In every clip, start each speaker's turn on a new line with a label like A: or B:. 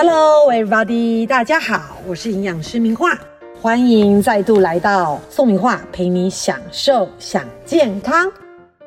A: Hello, everybody！大家好，我是营养师明画，欢迎再度来到宋明画陪你享受享健康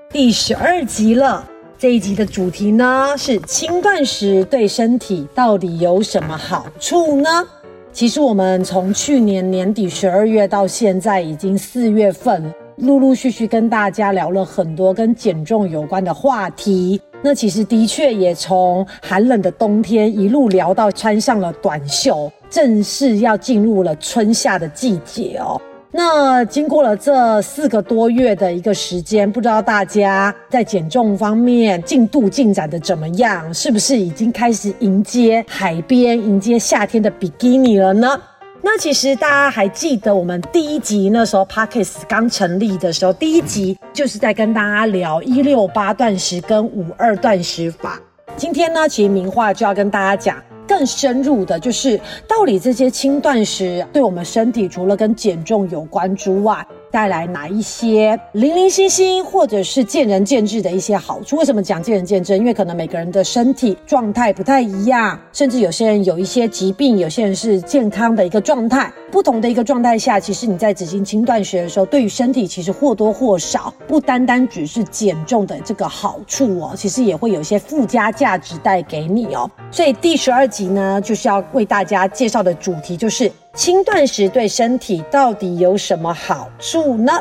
A: 第十二集了。这一集的主题呢是轻断食对身体到底有什么好处呢？其实我们从去年年底十二月到现在已经四月份，陆陆续续跟大家聊了很多跟减重有关的话题。那其实的确也从寒冷的冬天一路聊到穿上了短袖，正式要进入了春夏的季节哦。那经过了这四个多月的一个时间，不知道大家在减重方面进度进展的怎么样？是不是已经开始迎接海边、迎接夏天的比基尼了呢？那其实大家还记得我们第一集那时候 p a r k e s 刚成立的时候，第一集就是在跟大家聊一六八断食跟五二断食法。今天呢，其实名画就要跟大家讲更深入的，就是到底这些轻断食对我们身体除了跟减重有关之外，带来哪一些零零星星或者是见仁见智的一些好处？为什么讲见仁见智？因为可能每个人的身体状态不太一样，甚至有些人有一些疾病，有些人是健康的一个状态。不同的一个状态下，其实你在紫金轻断食的时候，对于身体其实或多或少不单单只是减重的这个好处哦，其实也会有一些附加价值带给你哦。所以第十二集呢，就是要为大家介绍的主题就是。轻断食对身体到底有什么好处呢？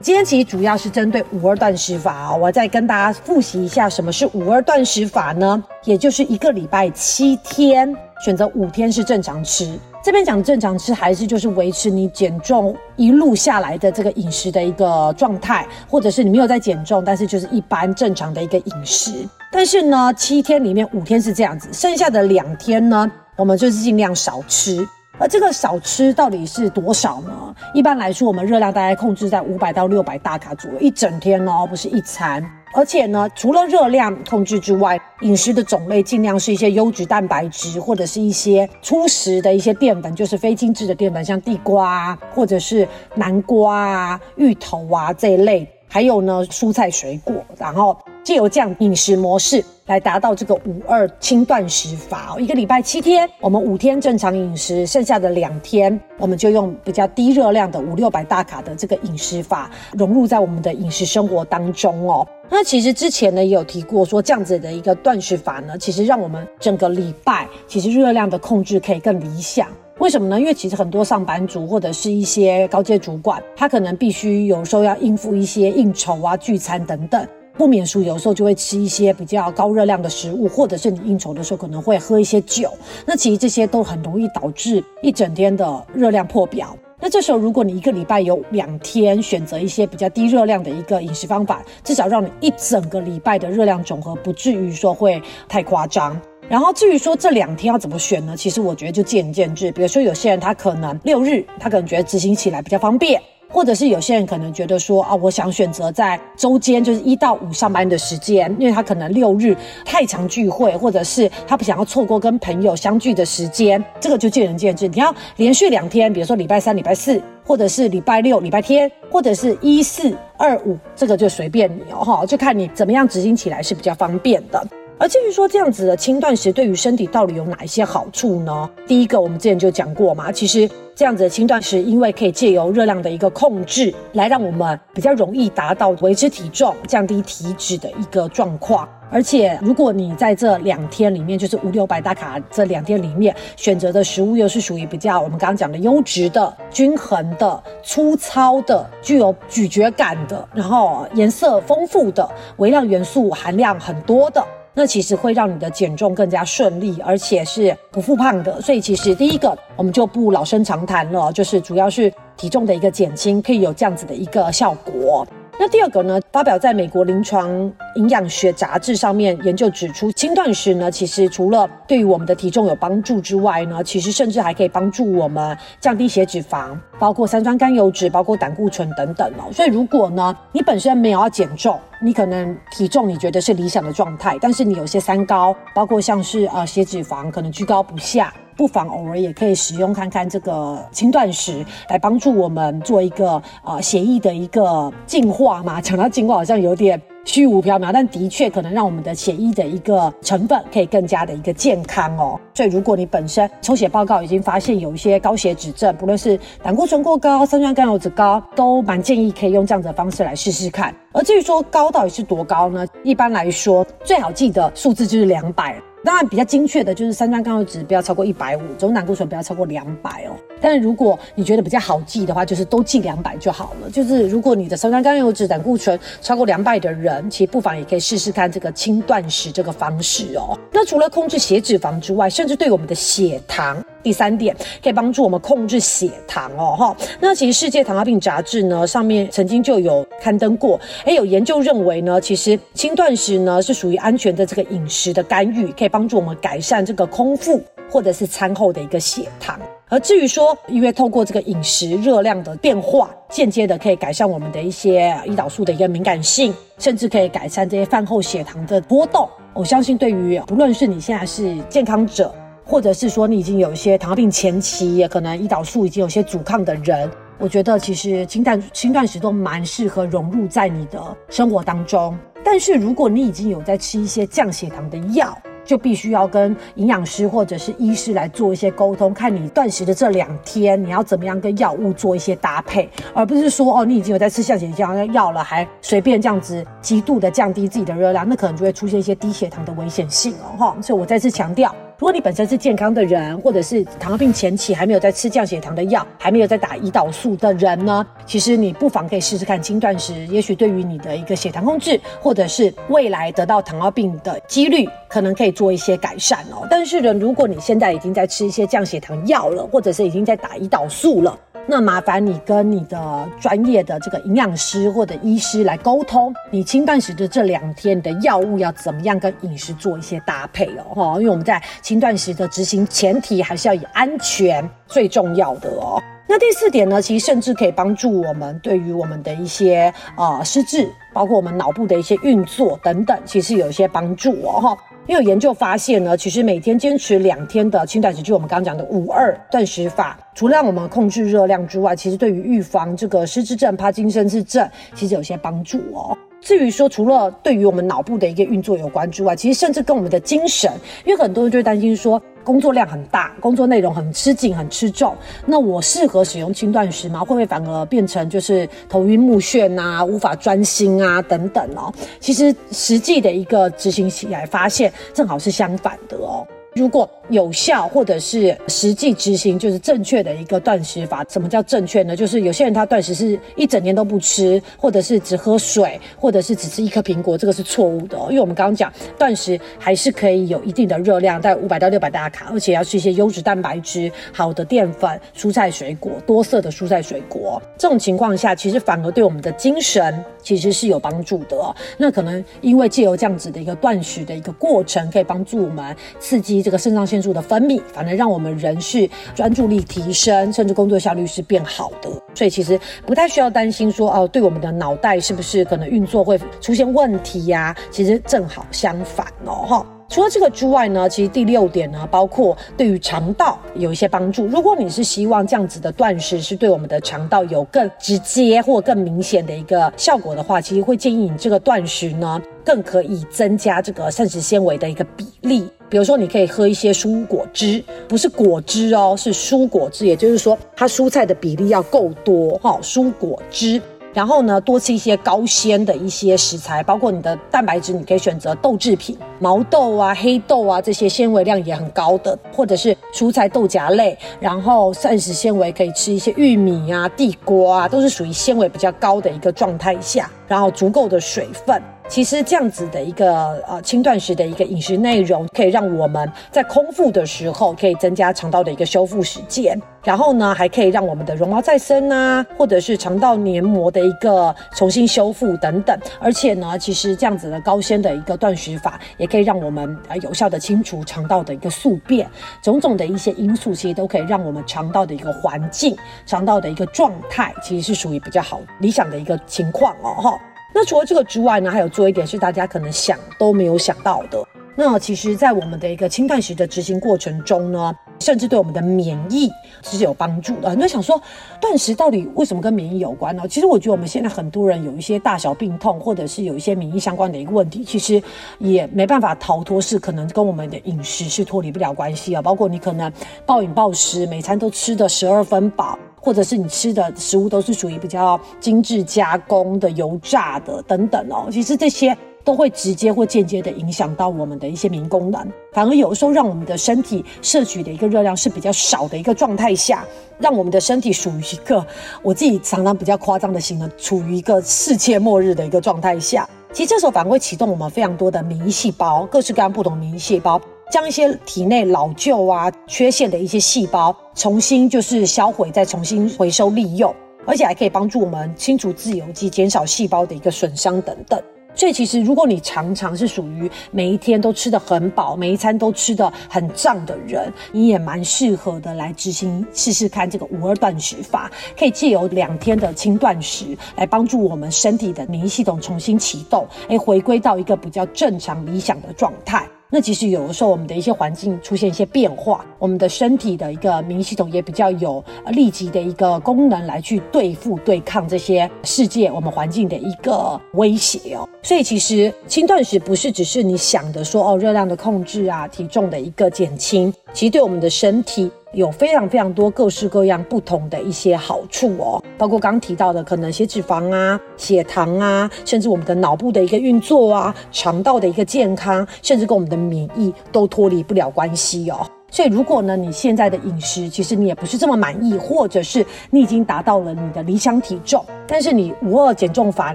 A: 今天其实主要是针对五二断食法啊，我再跟大家复习一下什么是五二断食法呢？也就是一个礼拜七天，选择五天是正常吃。这边讲正常吃，还是就是维持你减重一路下来的这个饮食的一个状态，或者是你没有在减重，但是就是一般正常的一个饮食。但是呢，七天里面五天是这样子，剩下的两天呢，我们就是尽量少吃。而这个少吃到底是多少呢？一般来说，我们热量大概控制在五百到六百大卡左右，一整天哦，不是一餐。而且呢，除了热量控制之外，饮食的种类尽量是一些优质蛋白质，或者是一些粗食的一些淀粉，就是非精致的淀粉，像地瓜啊或者是南瓜啊、芋头啊这一类。还有呢，蔬菜水果，然后借由这样饮食模式来达到这个五二轻断食法哦。一个礼拜七天，我们五天正常饮食，剩下的两天我们就用比较低热量的五六百大卡的这个饮食法融入在我们的饮食生活当中哦。那其实之前呢也有提过，说这样子的一个断食法呢，其实让我们整个礼拜其实热量的控制可以更理想。为什么呢？因为其实很多上班族或者是一些高阶主管，他可能必须有时候要应付一些应酬啊、聚餐等等，不免俗，有时候就会吃一些比较高热量的食物，或者是你应酬的时候可能会喝一些酒。那其实这些都很容易导致一整天的热量破表。那这时候，如果你一个礼拜有两天选择一些比较低热量的一个饮食方法，至少让你一整个礼拜的热量总和不至于说会太夸张。然后至于说这两天要怎么选呢？其实我觉得就见仁见智。比如说有些人他可能六日，他可能觉得执行起来比较方便，或者是有些人可能觉得说啊，我想选择在周间，就是一到五上班的时间，因为他可能六日太常聚会，或者是他不想要错过跟朋友相聚的时间，这个就见仁见智。你要连续两天，比如说礼拜三、礼拜四，或者是礼拜六、礼拜天，或者是一四二五，这个就随便你哦，哈，就看你怎么样执行起来是比较方便的。而至于说这样子的轻断食对于身体到底有哪一些好处呢？第一个，我们之前就讲过嘛，其实这样子的轻断食，因为可以借由热量的一个控制，来让我们比较容易达到维持体重、降低体脂的一个状况。而且，如果你在这两天里面，就是五六百大卡这两天里面选择的食物，又是属于比较我们刚刚讲的优质的、均衡的、粗糙的、具有咀嚼感的，然后颜色丰富的、微量元素含量很多的。那其实会让你的减重更加顺利，而且是不复胖的。所以其实第一个，我们就不老生常谈了，就是主要是体重的一个减轻，可以有这样子的一个效果。那第二个呢，发表在美国临床营养学杂志上面研究指出，轻断食呢，其实除了对于我们的体重有帮助之外呢，其实甚至还可以帮助我们降低血脂肪，包括三酸甘油脂，包括胆固醇等等哦。所以如果呢，你本身没有要减重，你可能体重你觉得是理想的状态，但是你有些三高，包括像是呃血脂肪可能居高不下。不妨偶尔也可以使用看看这个轻断食，来帮助我们做一个呃血液的一个净化嘛。讲到净化好像有点虚无缥缈，但的确可能让我们的血液的一个成分可以更加的一个健康哦。所以如果你本身抽血报告已经发现有一些高血脂症，不论是胆固醇过高、三酸甘油脂高，都蛮建议可以用这样子的方式来试试看。而至于说高到底是多高呢？一般来说，最好记的数字就是两百。当然，比较精确的就是三酸甘油脂不要超过一百五，总胆固醇不要超过两百哦。但是如果你觉得比较好记的话，就是都记两百就好了。就是如果你的三酸甘油脂、胆固醇超过两百的人，其实不妨也可以试试看这个轻断食这个方式哦。那除了控制血脂肪之外，甚至对我们的血糖，第三点可以帮助我们控制血糖哦哈。那其实世界糖尿病杂志呢上面曾经就有刊登过，哎，有研究认为呢，其实轻断食呢是属于安全的这个饮食的干预，可以帮助我们改善这个空腹或者是餐后的一个血糖。而至于说，因为透过这个饮食热量的变化，间接的可以改善我们的一些胰岛素的一个敏感性，甚至可以改善这些饭后血糖的波动。我相信，对于不论是你现在是健康者，或者是说你已经有一些糖尿病前期，也可能胰岛素已经有些阻抗的人，我觉得其实轻断轻断食都蛮适合融入在你的生活当中。但是如果你已经有在吃一些降血糖的药，就必须要跟营养师或者是医师来做一些沟通，看你断食的这两天你要怎么样跟药物做一些搭配，而不是说哦你已经有在吃降血糖药了，还随便这样子极度的降低自己的热量，那可能就会出现一些低血糖的危险性哦哈。所以我再次强调。如果你本身是健康的人，或者是糖尿病前期还没有在吃降血糖的药，还没有在打胰岛素的人呢，其实你不妨可以试试看轻断食，也许对于你的一个血糖控制，或者是未来得到糖尿病的几率，可能可以做一些改善哦。但是呢，如果你现在已经在吃一些降血糖药了，或者是已经在打胰岛素了，那麻烦你跟你的专业的这个营养师或者医师来沟通，你轻断食的这两天的药物要怎么样跟饮食做一些搭配哦，哈，因为我们在轻断食的执行前提还是要以安全最重要的哦。那第四点呢，其实甚至可以帮助我们对于我们的一些呃失智，包括我们脑部的一些运作等等，其实有一些帮助哦，哈。因为有研究发现呢，其实每天坚持两天的轻断食，就我们刚刚讲的五二断食法，除了让我们控制热量之外，其实对于预防这个失智症、帕金森氏症，其实有些帮助哦。至于说，除了对于我们脑部的一个运作有关之外，其实甚至跟我们的精神，因为很多人就会担心说，工作量很大，工作内容很吃紧、很吃重，那我适合使用轻断食吗？会不会反而变成就是头晕目眩啊，无法专心啊等等哦？其实实际的一个执行起来，发现正好是相反的哦。如果有效或者是实际执行，就是正确的一个断食法。什么叫正确呢？就是有些人他断食是一整年都不吃，或者是只喝水，或者是只吃一颗苹果，这个是错误的。因为我们刚刚讲断食还是可以有一定的热量，在五百到六百大卡，而且要吃一些优质蛋白质、好的淀粉、蔬菜水果、多色的蔬菜水果。这种情况下，其实反而对我们的精神其实是有帮助的。那可能因为借由这样子的一个断食的一个过程，可以帮助我们刺激。这个肾上腺素的分泌，反而让我们人是专注力提升，甚至工作效率是变好的。所以其实不太需要担心说哦，对我们的脑袋是不是可能运作会出现问题呀？其实正好相反哦，哈。除了这个之外呢，其实第六点呢，包括对于肠道有一些帮助。如果你是希望这样子的断食是对我们的肠道有更直接或更明显的一个效果的话，其实会建议你这个断食呢，更可以增加这个膳食纤维的一个比例。比如说，你可以喝一些蔬果汁，不是果汁哦，是蔬果汁，也就是说，它蔬菜的比例要够多哈，蔬果汁。然后呢，多吃一些高纤的一些食材，包括你的蛋白质，你可以选择豆制品，毛豆啊、黑豆啊这些纤维量也很高的，或者是蔬菜豆荚类。然后膳食纤维可以吃一些玉米啊、地瓜啊，都是属于纤维比较高的一个状态下，然后足够的水分。其实这样子的一个呃轻断食的一个饮食内容，可以让我们在空腹的时候可以增加肠道的一个修复时间，然后呢还可以让我们的绒毛再生啊，或者是肠道黏膜的一个重新修复等等。而且呢，其实这样子的高纤的一个断食法，也可以让我们呃有效的清除肠道的一个宿便，种种的一些因素，其实都可以让我们肠道的一个环境、肠道的一个状态，其实是属于比较好、理想的一个情况哦，哈。那除了这个之外呢，还有做一点是大家可能想都没有想到的，那其实，在我们的一个轻断食的执行过程中呢，甚至对我们的免疫是有帮助的。很多人想说，断食到底为什么跟免疫有关呢？其实我觉得我们现在很多人有一些大小病痛，或者是有一些免疫相关的一个问题，其实也没办法逃脱，是可能跟我们的饮食是脱离不了关系啊。包括你可能暴饮暴食，每餐都吃的十二分饱，或者是你吃的食物都是属于比较精致加工的、油炸的等等哦。其实这些。都会直接或间接的影响到我们的一些免疫功能，反而有时候让我们的身体摄取的一个热量是比较少的一个状态下，让我们的身体属于一个我自己常常比较夸张的形容，处于一个世界末日的一个状态下。其实这时候反而会启动我们非常多的免疫细胞，各式各样不同免疫细胞，将一些体内老旧啊、缺陷的一些细胞重新就是销毁，再重新回收利用，而且还可以帮助我们清除自由基、减少细胞的一个损伤等等。所以其实，如果你常常是属于每一天都吃的很饱，每一餐都吃的很胀的人，你也蛮适合的来执行试试看这个五二断食法，可以借由两天的轻断食来帮助我们身体的免疫系统重新启动，哎，回归到一个比较正常理想的状态。那其实有的时候，我们的一些环境出现一些变化，我们的身体的一个免疫系统也比较有立即的一个功能来去对付、对抗这些世界、我们环境的一个威胁哦。所以其实轻断食不是只是你想的说哦，热量的控制啊，体重的一个减轻，其实对我们的身体。有非常非常多各式各样不同的一些好处哦，包括刚刚提到的可能血脂肪啊、血糖啊，甚至我们的脑部的一个运作啊、肠道的一个健康，甚至跟我们的免疫都脱离不了关系哦。所以，如果呢，你现在的饮食其实你也不是这么满意，或者是你已经达到了你的理想体重，但是你五二减重法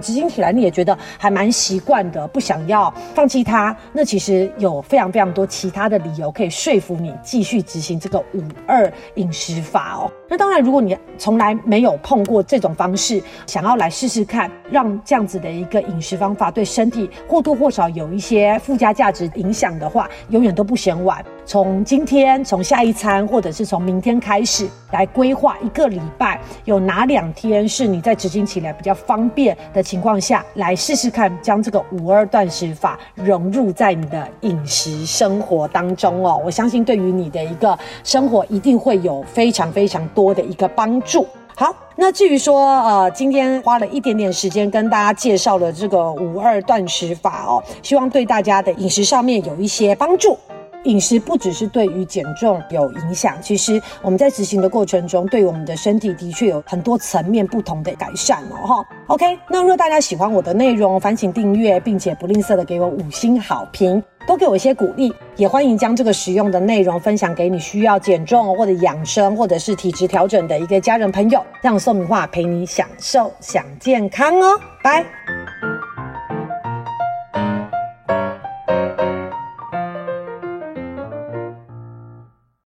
A: 执行起来，你也觉得还蛮习惯的，不想要放弃它，那其实有非常非常多其他的理由可以说服你继续执行这个五二饮食法哦。那当然，如果你从来没有碰过这种方式，想要来试试看，让这样子的一个饮食方法对身体或多或少有一些附加价值影响的话，永远都不嫌晚。从今天，从下一餐，或者是从明天开始，来规划一个礼拜，有哪两天是你在执行起来比较方便的情况下，来试试看，将这个五二断食法融入在你的饮食生活当中哦。我相信对于你的一个生活，一定会有非常非常多的一个帮助。好，那至于说，呃，今天花了一点点时间跟大家介绍了这个五二断食法哦，希望对大家的饮食上面有一些帮助。饮食不只是对于减重有影响，其实我们在执行的过程中，对我们的身体的确有很多层面不同的改善哦。哈，OK，那如果大家喜欢我的内容，烦请订阅，并且不吝啬的给我五星好评，多给我一些鼓励。也欢迎将这个实用的内容分享给你需要减重或者养生或者是体质调整的一个家人朋友，让宋明化陪你享受享健康哦。拜。